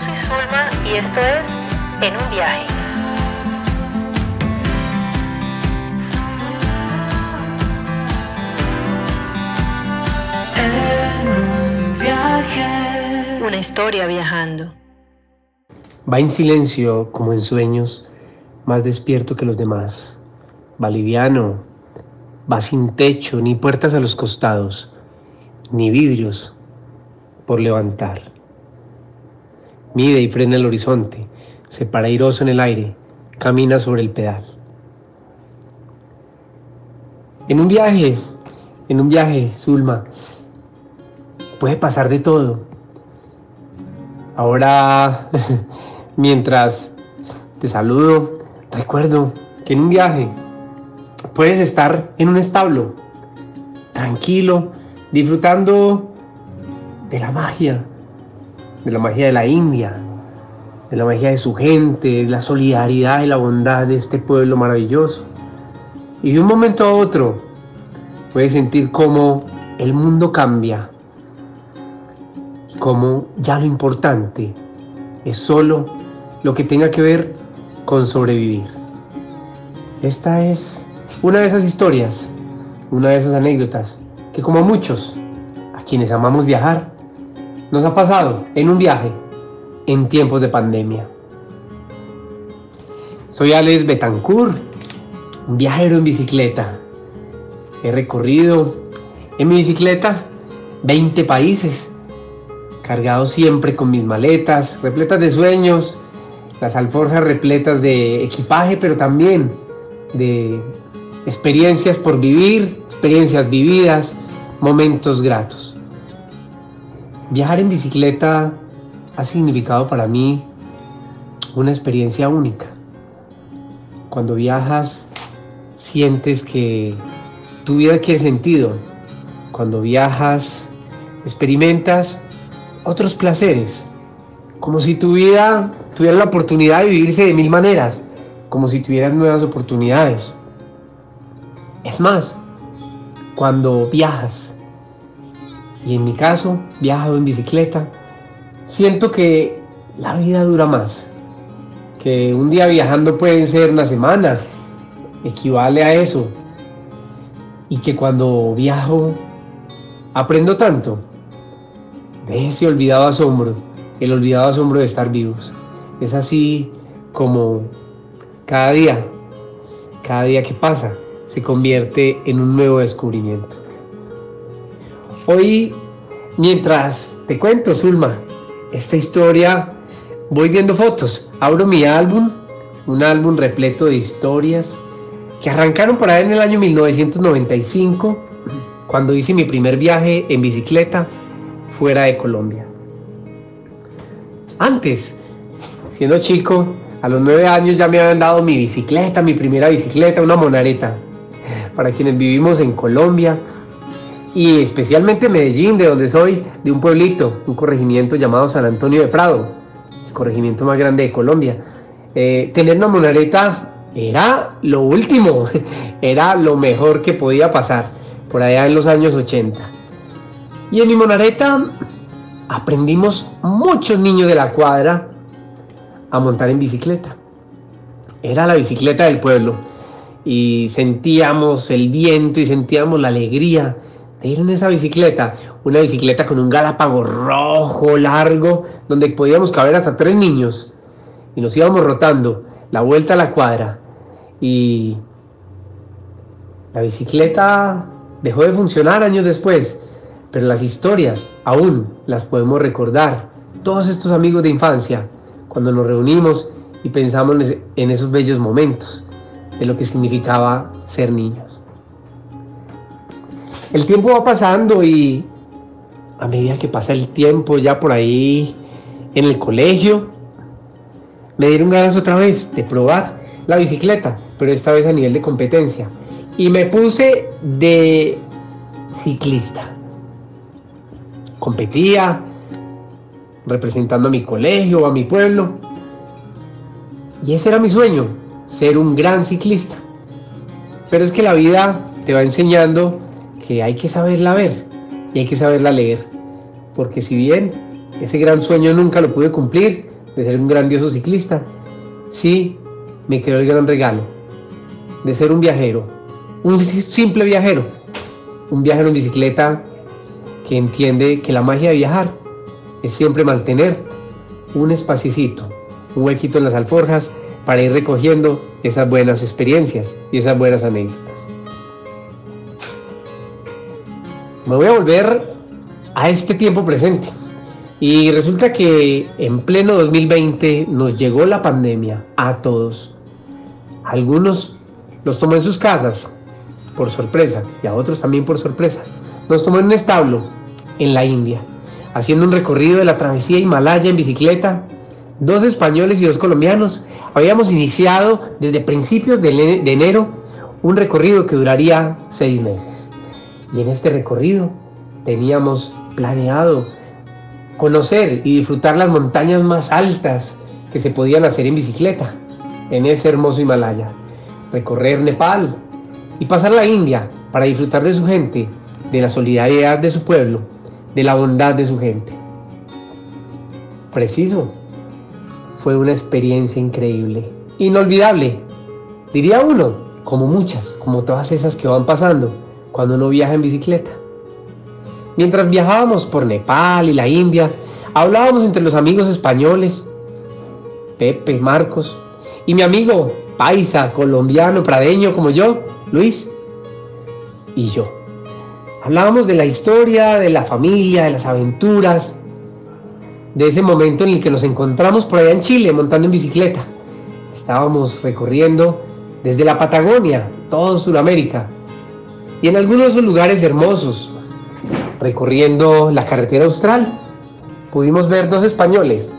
soy Zulma y esto es En un viaje. En un viaje. Una historia viajando. Va en silencio como en sueños, más despierto que los demás. Va liviano, va sin techo, ni puertas a los costados, ni vidrios por levantar. Mide y frena el horizonte, se para airoso en el aire, camina sobre el pedal. En un viaje, en un viaje, Zulma, puede pasar de todo. Ahora, mientras te saludo, recuerdo que en un viaje puedes estar en un establo, tranquilo, disfrutando de la magia, de la magia de la India, de la magia de su gente, de la solidaridad y la bondad de este pueblo maravilloso. Y de un momento a otro puedes sentir cómo el mundo cambia, cómo ya lo importante es solo lo que tenga que ver con sobrevivir. Esta es una de esas historias, una de esas anécdotas que como muchos, a quienes amamos viajar, nos ha pasado en un viaje en tiempos de pandemia. Soy Alex Betancourt, un viajero en bicicleta. He recorrido en mi bicicleta 20 países, cargado siempre con mis maletas, repletas de sueños, las alforjas repletas de equipaje, pero también de experiencias por vivir, experiencias vividas, momentos gratos. Viajar en bicicleta ha significado para mí una experiencia única. Cuando viajas sientes que tu vida tiene sentido. Cuando viajas experimentas otros placeres, como si tu vida tuviera la oportunidad de vivirse de mil maneras, como si tuvieras nuevas oportunidades. Es más, cuando viajas, y en mi caso, viajo en bicicleta, siento que la vida dura más, que un día viajando puede ser una semana, equivale a eso, y que cuando viajo aprendo tanto. De ese olvidado asombro, el olvidado asombro de estar vivos. Es así como cada día, cada día que pasa, se convierte en un nuevo descubrimiento. Hoy, mientras te cuento, Zulma, esta historia, voy viendo fotos, abro mi álbum, un álbum repleto de historias que arrancaron por ahí en el año 1995, cuando hice mi primer viaje en bicicleta fuera de Colombia. Antes, siendo chico, a los nueve años ya me habían dado mi bicicleta, mi primera bicicleta, una monareta. Para quienes vivimos en Colombia, y especialmente Medellín, de donde soy, de un pueblito, un corregimiento llamado San Antonio de Prado, el corregimiento más grande de Colombia. Eh, tener una monareta era lo último, era lo mejor que podía pasar por allá en los años 80. Y en mi monareta aprendimos muchos niños de la cuadra a montar en bicicleta. Era la bicicleta del pueblo y sentíamos el viento y sentíamos la alegría de ir en esa bicicleta, una bicicleta con un galápago rojo, largo, donde podíamos caber hasta tres niños. Y nos íbamos rotando la vuelta a la cuadra. Y la bicicleta dejó de funcionar años después, pero las historias aún las podemos recordar. Todos estos amigos de infancia, cuando nos reunimos y pensamos en esos bellos momentos de lo que significaba ser niños. El tiempo va pasando y a medida que pasa el tiempo ya por ahí en el colegio, me dieron ganas otra vez de probar la bicicleta, pero esta vez a nivel de competencia. Y me puse de ciclista. Competía representando a mi colegio, a mi pueblo. Y ese era mi sueño, ser un gran ciclista. Pero es que la vida te va enseñando que hay que saberla ver y hay que saberla leer. Porque si bien ese gran sueño nunca lo pude cumplir, de ser un grandioso ciclista, sí me quedó el gran regalo de ser un viajero, un simple viajero, un viajero en bicicleta que entiende que la magia de viajar es siempre mantener un espacito, un huequito en las alforjas para ir recogiendo esas buenas experiencias y esas buenas anécdotas. Me voy a volver a este tiempo presente. Y resulta que en pleno 2020 nos llegó la pandemia a todos. Algunos los tomó en sus casas por sorpresa y a otros también por sorpresa. Nos tomó en un establo en la India, haciendo un recorrido de la travesía Himalaya en bicicleta. Dos españoles y dos colombianos habíamos iniciado desde principios de enero un recorrido que duraría seis meses. Y en este recorrido teníamos planeado conocer y disfrutar las montañas más altas que se podían hacer en bicicleta en ese hermoso Himalaya, recorrer Nepal y pasar a la India para disfrutar de su gente, de la solidaridad de su pueblo, de la bondad de su gente. Preciso, fue una experiencia increíble, inolvidable, diría uno, como muchas, como todas esas que van pasando cuando uno viaja en bicicleta. Mientras viajábamos por Nepal y la India, hablábamos entre los amigos españoles, Pepe, Marcos, y mi amigo paisa, colombiano, pradeño como yo, Luis, y yo. Hablábamos de la historia, de la familia, de las aventuras, de ese momento en el que nos encontramos por allá en Chile montando en bicicleta. Estábamos recorriendo desde la Patagonia, todo Sudamérica, y en algunos de esos lugares hermosos, recorriendo la carretera austral, pudimos ver dos españoles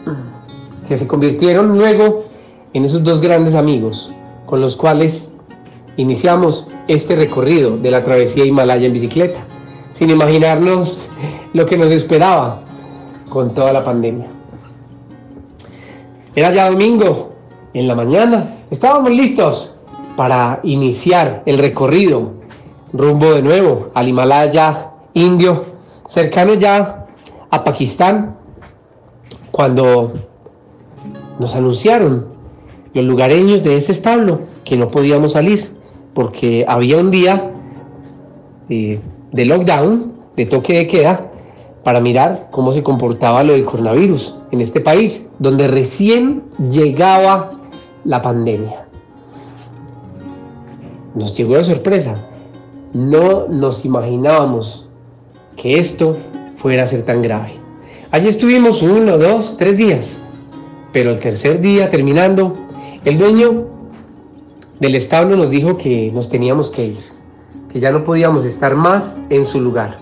que se convirtieron luego en esos dos grandes amigos con los cuales iniciamos este recorrido de la travesía Himalaya en bicicleta, sin imaginarnos lo que nos esperaba con toda la pandemia. Era ya domingo, en la mañana, estábamos listos para iniciar el recorrido rumbo de nuevo al Himalaya indio cercano ya a Pakistán, cuando nos anunciaron los lugareños de ese establo que no podíamos salir porque había un día eh, de lockdown, de toque de queda, para mirar cómo se comportaba lo del coronavirus en este país, donde recién llegaba la pandemia. Nos llegó de sorpresa. No nos imaginábamos que esto fuera a ser tan grave. Allí estuvimos uno, dos, tres días, pero el tercer día terminando, el dueño del establo nos dijo que nos teníamos que ir, que ya no podíamos estar más en su lugar.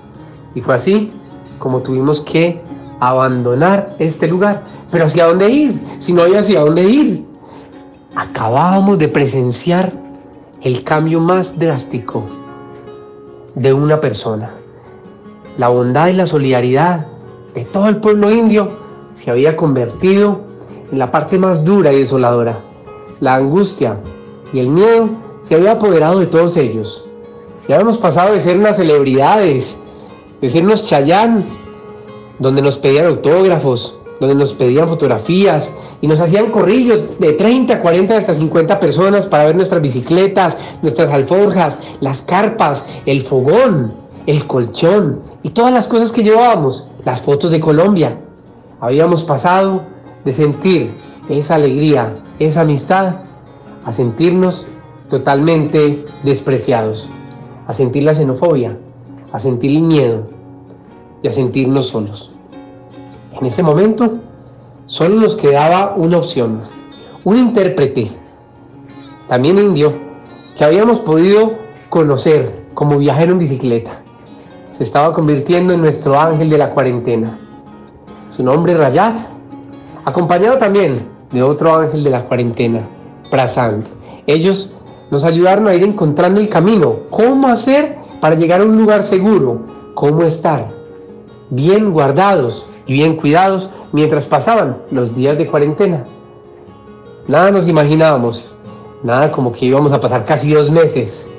Y fue así como tuvimos que abandonar este lugar. Pero ¿hacia dónde ir? Si no había hacia dónde ir. Acabábamos de presenciar el cambio más drástico de una persona la bondad y la solidaridad de todo el pueblo indio se había convertido en la parte más dura y desoladora. La angustia y el miedo se había apoderado de todos ellos. Ya habíamos pasado de ser unas celebridades, de ser unos chayán, donde nos pedían autógrafos, donde nos pedían fotografías y nos hacían corrillo de 30, 40 hasta 50 personas para ver nuestras bicicletas, nuestras alforjas, las carpas, el fogón el colchón y todas las cosas que llevábamos, las fotos de Colombia. Habíamos pasado de sentir esa alegría, esa amistad, a sentirnos totalmente despreciados, a sentir la xenofobia, a sentir el miedo y a sentirnos solos. En ese momento solo nos quedaba una opción, un intérprete, también indio, que habíamos podido conocer como viajero en bicicleta se estaba convirtiendo en nuestro ángel de la cuarentena. Su nombre Rayat, acompañado también de otro ángel de la cuarentena, Prasant. Ellos nos ayudaron a ir encontrando el camino, cómo hacer para llegar a un lugar seguro, cómo estar bien guardados y bien cuidados mientras pasaban los días de cuarentena. Nada nos imaginábamos, nada como que íbamos a pasar casi dos meses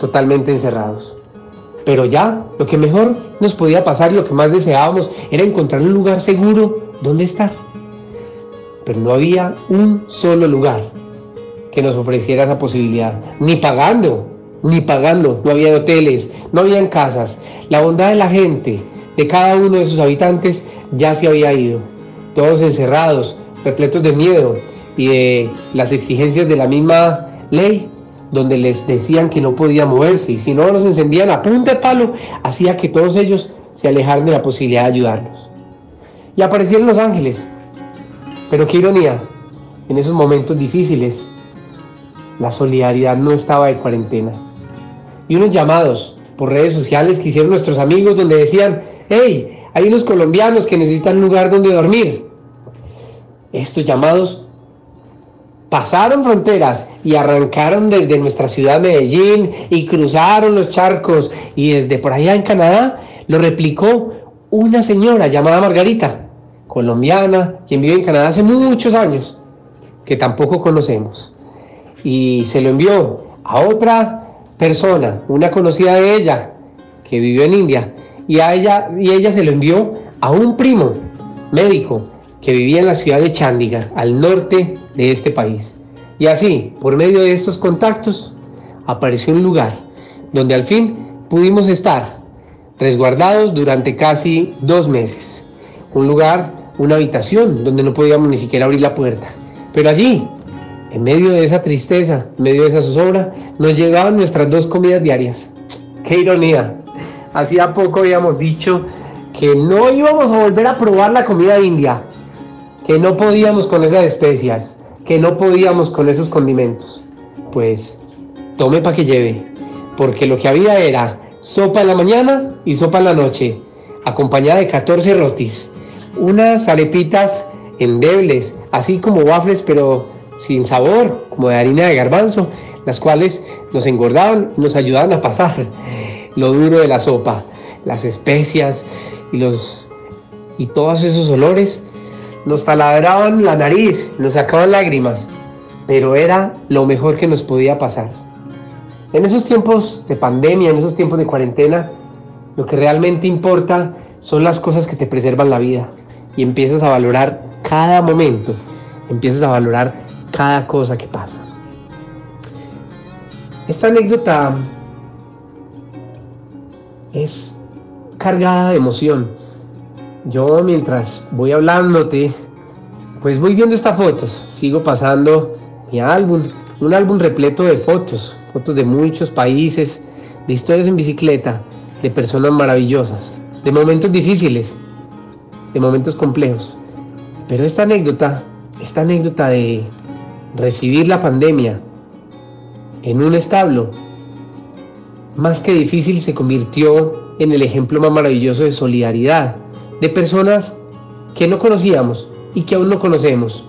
totalmente encerrados. Pero ya lo que mejor nos podía pasar y lo que más deseábamos era encontrar un lugar seguro donde estar. pero no había un solo lugar que nos ofreciera esa posibilidad, ni pagando, ni pagando, no había hoteles, no habían casas, la bondad de la gente, de cada uno de sus habitantes ya se había ido, todos encerrados, repletos de miedo y de las exigencias de la misma ley, donde les decían que no podían moverse y si no los encendían a punta de palo, hacía que todos ellos se alejaran de la posibilidad de ayudarlos. Y aparecieron los ángeles. Pero qué ironía, en esos momentos difíciles, la solidaridad no estaba de cuarentena. Y unos llamados por redes sociales que hicieron nuestros amigos donde decían, hey, hay unos colombianos que necesitan un lugar donde dormir. Estos llamados pasaron fronteras y arrancaron desde nuestra ciudad Medellín y cruzaron los charcos y desde por allá en Canadá lo replicó una señora llamada Margarita, colombiana, quien vive en Canadá hace muchos años, que tampoco conocemos. Y se lo envió a otra persona, una conocida de ella, que vivió en India, y a ella y ella se lo envió a un primo médico que vivía en la ciudad de Chandigarh, al norte de este país. Y así, por medio de estos contactos, apareció un lugar donde al fin pudimos estar resguardados durante casi dos meses. Un lugar, una habitación donde no podíamos ni siquiera abrir la puerta. Pero allí, en medio de esa tristeza, en medio de esa zozobra, nos llegaban nuestras dos comidas diarias. ¡Qué ironía! Hacía poco habíamos dicho que no íbamos a volver a probar la comida india, que no podíamos con esas especias, que no podíamos con esos condimentos. Pues tome para que lleve, porque lo que había era sopa en la mañana y sopa en la noche, acompañada de 14 rotis, unas arepitas endebles, así como waffles, pero sin sabor, como de harina de garbanzo, las cuales nos engordaban y nos ayudaban a pasar lo duro de la sopa, las especias y los y todos esos olores nos taladraban la nariz, nos sacaban lágrimas, pero era lo mejor que nos podía pasar. En esos tiempos de pandemia, en esos tiempos de cuarentena, lo que realmente importa son las cosas que te preservan la vida y empiezas a valorar cada momento, empiezas a valorar cada cosa que pasa. Esta anécdota es cargada de emoción yo mientras voy hablándote, pues voy viendo estas fotos, sigo pasando mi álbum, un álbum repleto de fotos, fotos de muchos países, de historias en bicicleta, de personas maravillosas, de momentos difíciles, de momentos complejos. Pero esta anécdota, esta anécdota de recibir la pandemia en un establo, más que difícil se convirtió en el ejemplo más maravilloso de solidaridad, de personas que no conocíamos y que aún no conocemos.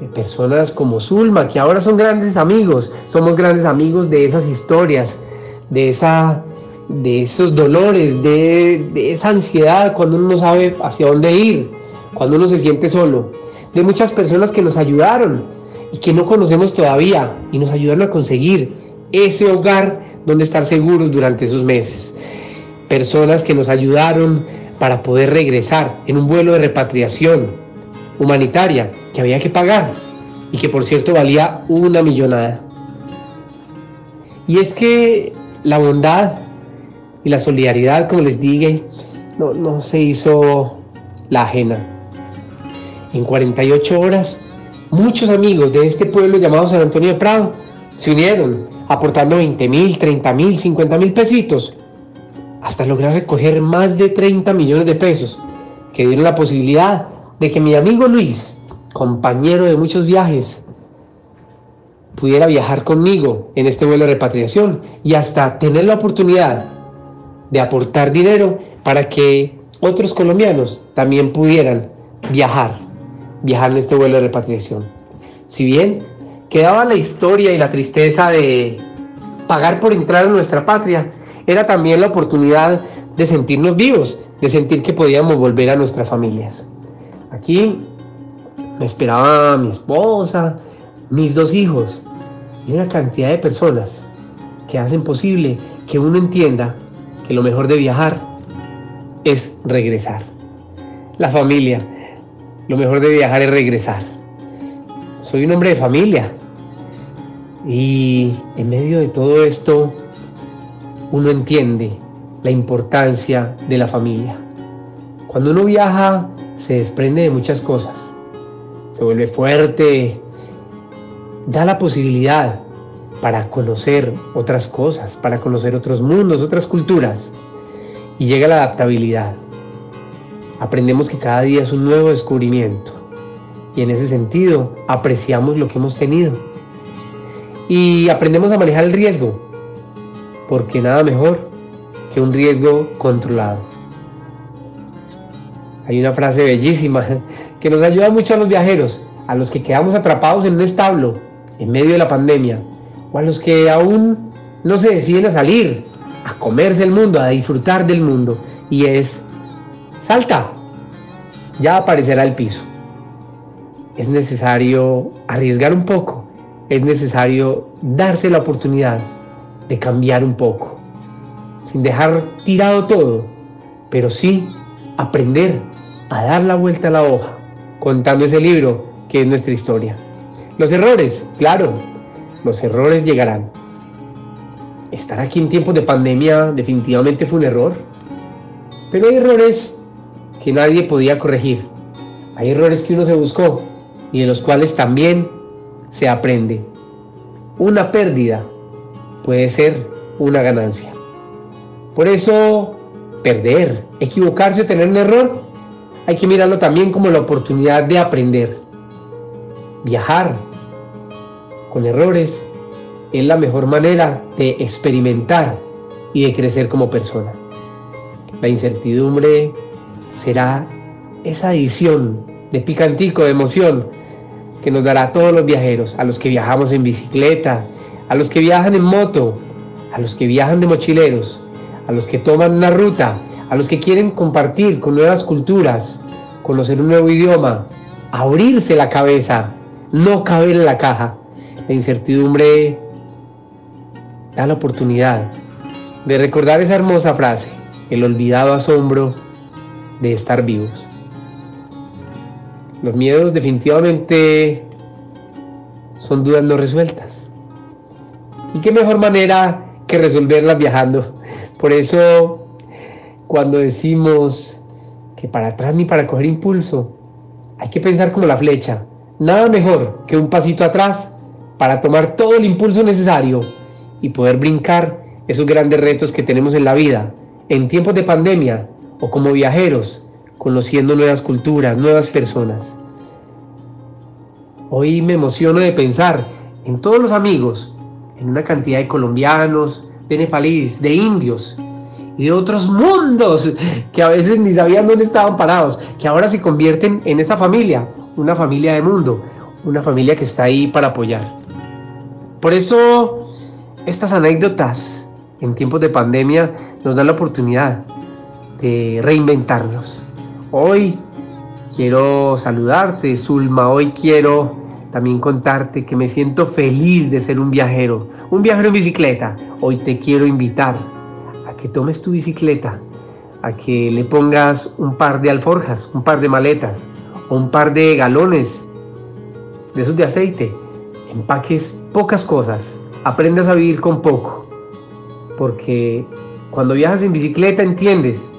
De personas como Zulma, que ahora son grandes amigos, somos grandes amigos de esas historias, de, esa, de esos dolores, de, esa ansiedad cuando uno no sabe hacia dónde ir, cuando uno se siente solo. De muchas personas que nos ayudaron y que no conocemos todavía y nos ayudaron a conseguir ese hogar donde estar seguros durante esos meses. Personas que nos ayudaron para poder regresar en un vuelo de repatriación humanitaria que había que pagar y que por cierto valía una millonada. Y es que la bondad y la solidaridad, como les dije, no, no se hizo la ajena. En 48 horas, muchos amigos de este pueblo llamado San Antonio de Prado se unieron aportando 20 mil, 30 mil, 50 mil pesitos hasta lograr recoger más de 30 millones de pesos que dieron la posibilidad de que mi amigo Luis, compañero de muchos viajes, pudiera viajar conmigo en este vuelo de repatriación y hasta tener la oportunidad de aportar dinero para que otros colombianos también pudieran viajar, viajar en este vuelo de repatriación. Si bien quedaba la historia y la tristeza de pagar por entrar a nuestra patria, era también la oportunidad de sentirnos vivos, de sentir que podíamos volver a nuestras familias. Aquí me esperaba mi esposa, mis dos hijos y una cantidad de personas que hacen posible que uno entienda que lo mejor de viajar es regresar. La familia, lo mejor de viajar es regresar. Soy un hombre de familia y en medio de todo esto uno entiende la importancia de la familia. Cuando uno viaja se desprende de muchas cosas, se vuelve fuerte, da la posibilidad para conocer otras cosas, para conocer otros mundos, otras culturas. Y llega la adaptabilidad. Aprendemos que cada día es un nuevo descubrimiento. Y en ese sentido apreciamos lo que hemos tenido. Y aprendemos a manejar el riesgo. Porque nada mejor que un riesgo controlado. Hay una frase bellísima que nos ayuda mucho a los viajeros, a los que quedamos atrapados en un establo en medio de la pandemia o a los que aún no se deciden a salir, a comerse el mundo, a disfrutar del mundo. Y es, salta, ya aparecerá el piso. Es necesario arriesgar un poco, es necesario darse la oportunidad de cambiar un poco, sin dejar tirado todo, pero sí aprender a dar la vuelta a la hoja, contando ese libro que es nuestra historia. Los errores, claro, los errores llegarán. Estar aquí en tiempos de pandemia definitivamente fue un error. Pero hay errores que nadie podía corregir. Hay errores que uno se buscó y de los cuales también se aprende. Una pérdida puede ser una ganancia. Por eso, perder, equivocarse, tener un error, hay que mirarlo también como la oportunidad de aprender. Viajar, con errores es la mejor manera de experimentar y de crecer como persona. La incertidumbre será esa adición de picantico, de emoción, que nos dará a todos los viajeros, a los que viajamos en bicicleta, a los que viajan en moto, a los que viajan de mochileros, a los que toman una ruta, a los que quieren compartir con nuevas culturas, conocer un nuevo idioma, abrirse la cabeza, no caber en la caja. La incertidumbre da la oportunidad de recordar esa hermosa frase, el olvidado asombro de estar vivos. Los miedos definitivamente son dudas no resueltas. ¿Y qué mejor manera que resolverlas viajando? Por eso, cuando decimos que para atrás ni para coger impulso, hay que pensar como la flecha. Nada mejor que un pasito atrás para tomar todo el impulso necesario y poder brincar esos grandes retos que tenemos en la vida, en tiempos de pandemia o como viajeros, conociendo nuevas culturas, nuevas personas. Hoy me emociono de pensar en todos los amigos, en una cantidad de colombianos, de nepalíes, de indios y de otros mundos que a veces ni sabían dónde estaban parados, que ahora se convierten en esa familia, una familia de mundo, una familia que está ahí para apoyar. Por eso estas anécdotas en tiempos de pandemia nos dan la oportunidad de reinventarnos. Hoy quiero saludarte, Zulma. Hoy quiero también contarte que me siento feliz de ser un viajero, un viajero en bicicleta. Hoy te quiero invitar a que tomes tu bicicleta, a que le pongas un par de alforjas, un par de maletas o un par de galones de esos de aceite empaques pocas cosas, aprendas a vivir con poco, porque cuando viajas en bicicleta entiendes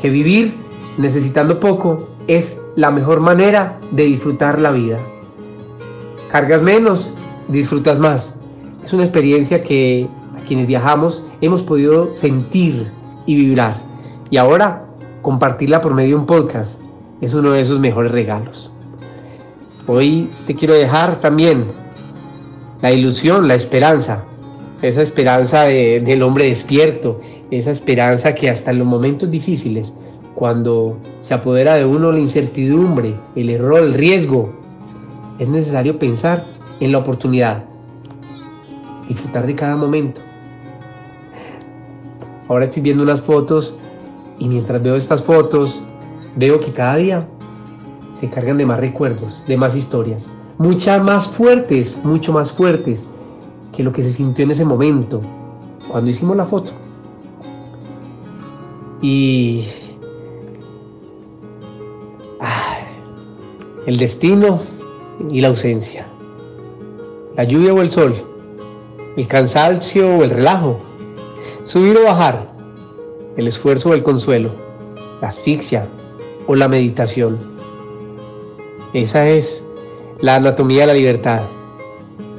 que vivir necesitando poco es la mejor manera de disfrutar la vida. Cargas menos, disfrutas más. Es una experiencia que a quienes viajamos hemos podido sentir y vibrar. Y ahora compartirla por medio de un podcast es uno de esos mejores regalos. Hoy te quiero dejar también la ilusión, la esperanza, esa esperanza del hombre despierto, esa esperanza que hasta en los momentos difíciles, cuando se apodera de uno la incertidumbre, el error, el riesgo, es necesario pensar en la oportunidad, disfrutar de cada momento. Ahora estoy viendo unas fotos y mientras veo estas fotos, veo que cada día se cargan de más recuerdos, de más historias muchas más fuertes, mucho más fuertes que lo que se sintió en ese momento, cuando hicimos la foto. Y el destino y la ausencia, la lluvia o el sol, el cansancio o el relajo, subir o bajar, el esfuerzo o el consuelo, la asfixia o la meditación. Esa es la anatomía de la libertad.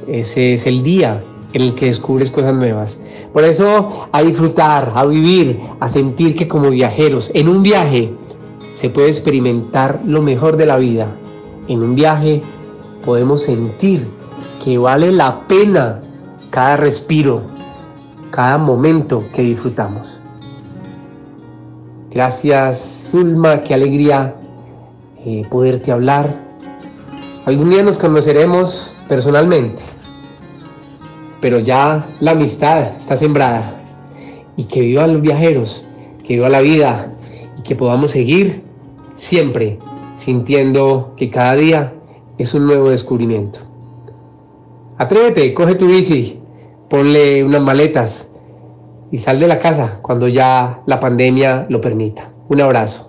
Ese es el día en el que descubres cosas nuevas. Por eso a disfrutar, a vivir, a sentir que como viajeros, en un viaje se puede experimentar lo mejor de la vida. En un viaje podemos sentir que vale la pena cada respiro, cada momento que disfrutamos. Gracias, Zulma, qué alegría eh, poderte hablar. Algún día nos conoceremos personalmente pero ya la amistad está sembrada. Y que vivan los viajeros, que viva la vida y que podamos seguir siempre sintiendo que cada día es un nuevo descubrimiento. Atrévete, coge tu bici, ponle unas maletas y sal de la casa cuando ya la pandemia lo permita. Un abrazo.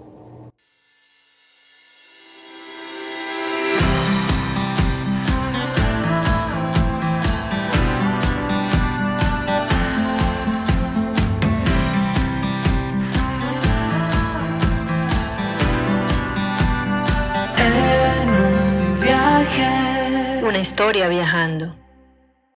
Historia.